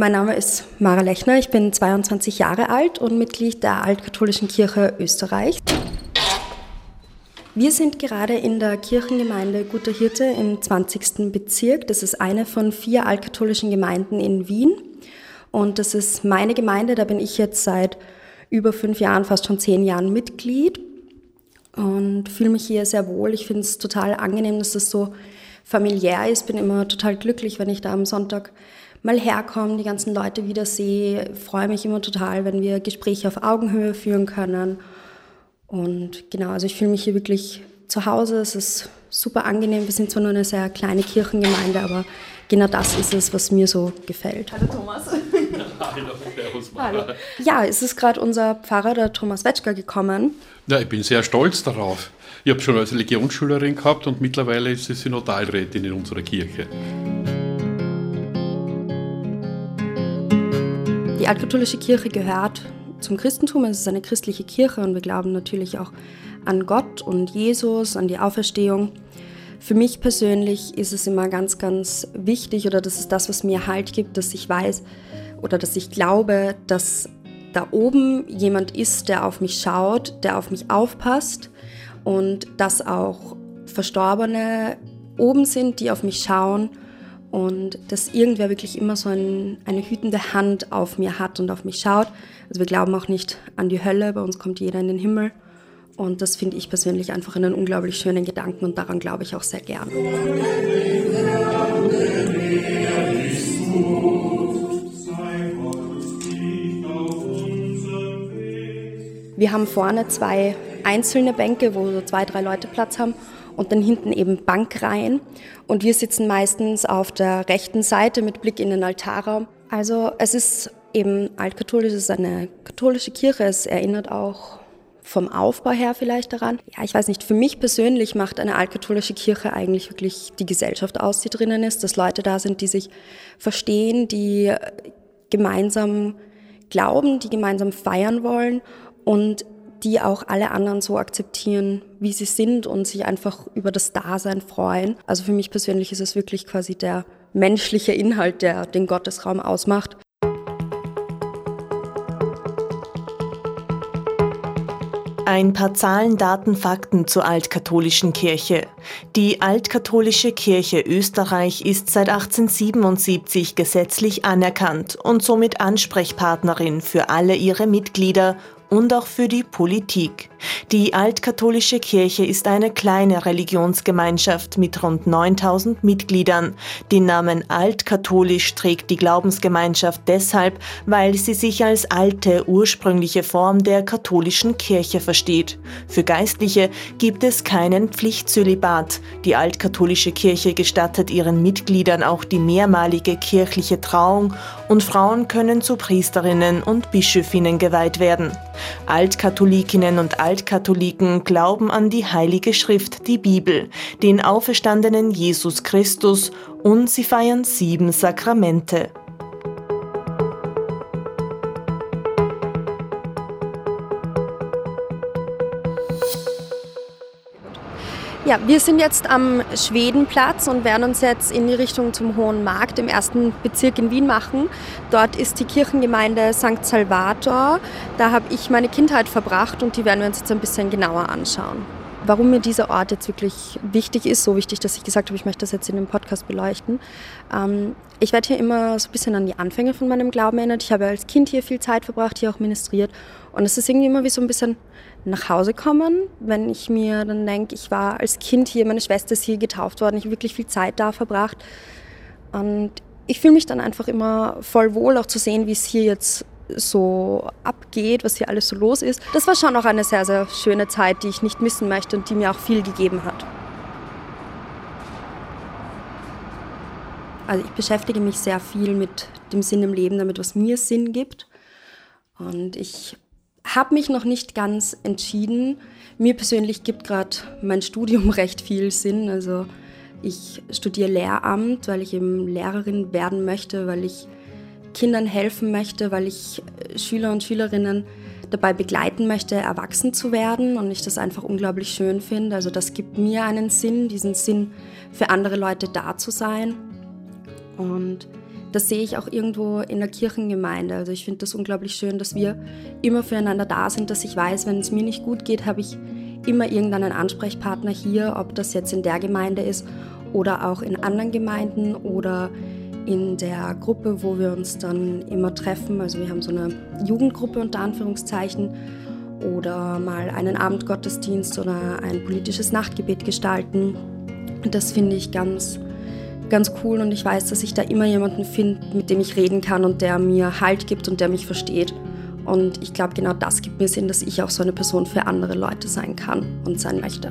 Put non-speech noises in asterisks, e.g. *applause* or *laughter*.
Mein Name ist Mara Lechner, ich bin 22 Jahre alt und Mitglied der Altkatholischen Kirche Österreich. Wir sind gerade in der Kirchengemeinde Guter Hirte im 20. Bezirk. Das ist eine von vier altkatholischen Gemeinden in Wien. Und das ist meine Gemeinde, da bin ich jetzt seit über fünf Jahren, fast schon zehn Jahren Mitglied und fühle mich hier sehr wohl. Ich finde es total angenehm, dass das so familiär ist. Bin immer total glücklich, wenn ich da am Sonntag mal herkomme, die ganzen Leute wieder sehe. Freue mich immer total, wenn wir Gespräche auf Augenhöhe führen können. Und genau, also ich fühle mich hier wirklich zu Hause. Es ist super angenehm. Wir sind zwar nur eine sehr kleine Kirchengemeinde, aber genau das ist es, was mir so gefällt. Hallo Thomas. *laughs* Hallo. Ja, es ist gerade unser Pfarrer, der Thomas Wetschger, gekommen. Ja, ich bin sehr stolz darauf. Ich habe schon als Legionsschülerin gehabt und mittlerweile ist sie Synodalrätin in unserer Kirche. Altkatholische Kirche gehört zum Christentum. Es ist eine christliche Kirche und wir glauben natürlich auch an Gott und Jesus, an die Auferstehung. Für mich persönlich ist es immer ganz, ganz wichtig oder das ist das, was mir Halt gibt, dass ich weiß oder dass ich glaube, dass da oben jemand ist, der auf mich schaut, der auf mich aufpasst und dass auch Verstorbene oben sind, die auf mich schauen und dass irgendwer wirklich immer so ein, eine hütende Hand auf mir hat und auf mich schaut. Also wir glauben auch nicht an die Hölle, bei uns kommt jeder in den Himmel. Und das finde ich persönlich einfach einen unglaublich schönen Gedanken und daran glaube ich auch sehr gern. Wir haben vorne zwei einzelne Bänke, wo so zwei, drei Leute Platz haben und dann hinten eben Bankreihen. Und wir sitzen meistens auf der rechten Seite mit Blick in den Altarraum. Also es ist eben altkatholisch, es ist eine katholische Kirche. Es erinnert auch vom Aufbau her vielleicht daran. Ja, ich weiß nicht, für mich persönlich macht eine altkatholische Kirche eigentlich wirklich die Gesellschaft aus, die drinnen ist, dass Leute da sind, die sich verstehen, die gemeinsam glauben, die gemeinsam feiern wollen und die auch alle anderen so akzeptieren, wie sie sind und sich einfach über das Dasein freuen. Also für mich persönlich ist es wirklich quasi der menschliche Inhalt, der den Gottesraum ausmacht. Ein paar Zahlen, Daten, Fakten zur altkatholischen Kirche. Die altkatholische Kirche Österreich ist seit 1877 gesetzlich anerkannt und somit Ansprechpartnerin für alle ihre Mitglieder und auch für die Politik. Die altkatholische Kirche ist eine kleine Religionsgemeinschaft mit rund 9000 Mitgliedern. Den Namen altkatholisch trägt die Glaubensgemeinschaft deshalb, weil sie sich als alte, ursprüngliche Form der katholischen Kirche versteht. Für Geistliche gibt es keinen Pflichtzölibat. Die altkatholische Kirche gestattet ihren Mitgliedern auch die mehrmalige kirchliche Trauung und Frauen können zu Priesterinnen und Bischöfinnen geweiht werden. Altkatholikinnen und Altkatholiken glauben an die Heilige Schrift, die Bibel, den auferstandenen Jesus Christus und sie feiern sieben Sakramente. Ja, wir sind jetzt am Schwedenplatz und werden uns jetzt in die Richtung zum Hohen Markt im ersten Bezirk in Wien machen. Dort ist die Kirchengemeinde St. Salvator. Da habe ich meine Kindheit verbracht und die werden wir uns jetzt ein bisschen genauer anschauen. Warum mir dieser Ort jetzt wirklich wichtig ist, so wichtig, dass ich gesagt habe, ich möchte das jetzt in dem Podcast beleuchten. Ähm, ich werde hier immer so ein bisschen an die Anfänge von meinem Glauben erinnert. Ich habe als Kind hier viel Zeit verbracht, hier auch ministriert. Und es ist irgendwie immer wie so ein bisschen nach Hause kommen, wenn ich mir dann denke, ich war als Kind hier, meine Schwester ist hier getauft worden, ich habe wirklich viel Zeit da verbracht. Und ich fühle mich dann einfach immer voll wohl, auch zu sehen, wie es hier jetzt so abgeht, was hier alles so los ist. Das war schon auch eine sehr, sehr schöne Zeit, die ich nicht missen möchte und die mir auch viel gegeben hat. Also ich beschäftige mich sehr viel mit dem Sinn im Leben, damit was mir Sinn gibt. Und ich habe mich noch nicht ganz entschieden. Mir persönlich gibt gerade mein Studium *laughs* recht viel Sinn. Also ich studiere Lehramt, weil ich eben Lehrerin werden möchte, weil ich Kindern helfen möchte, weil ich äh, Schüler und Schülerinnen dabei begleiten möchte, erwachsen zu werden und ich das einfach unglaublich schön finde. Also das gibt mir einen Sinn, diesen Sinn für andere Leute da zu sein. Und das sehe ich auch irgendwo in der Kirchengemeinde. Also ich finde das unglaublich schön, dass wir immer füreinander da sind, dass ich weiß, wenn es mir nicht gut geht, habe ich immer irgendeinen Ansprechpartner hier, ob das jetzt in der Gemeinde ist oder auch in anderen Gemeinden oder in der Gruppe, wo wir uns dann immer treffen. Also wir haben so eine Jugendgruppe unter Anführungszeichen oder mal einen Abendgottesdienst oder ein politisches Nachtgebet gestalten. Das finde ich ganz, ganz cool und ich weiß, dass ich da immer jemanden finde, mit dem ich reden kann und der mir Halt gibt und der mich versteht. Und ich glaube, genau das gibt mir Sinn, dass ich auch so eine Person für andere Leute sein kann und sein möchte.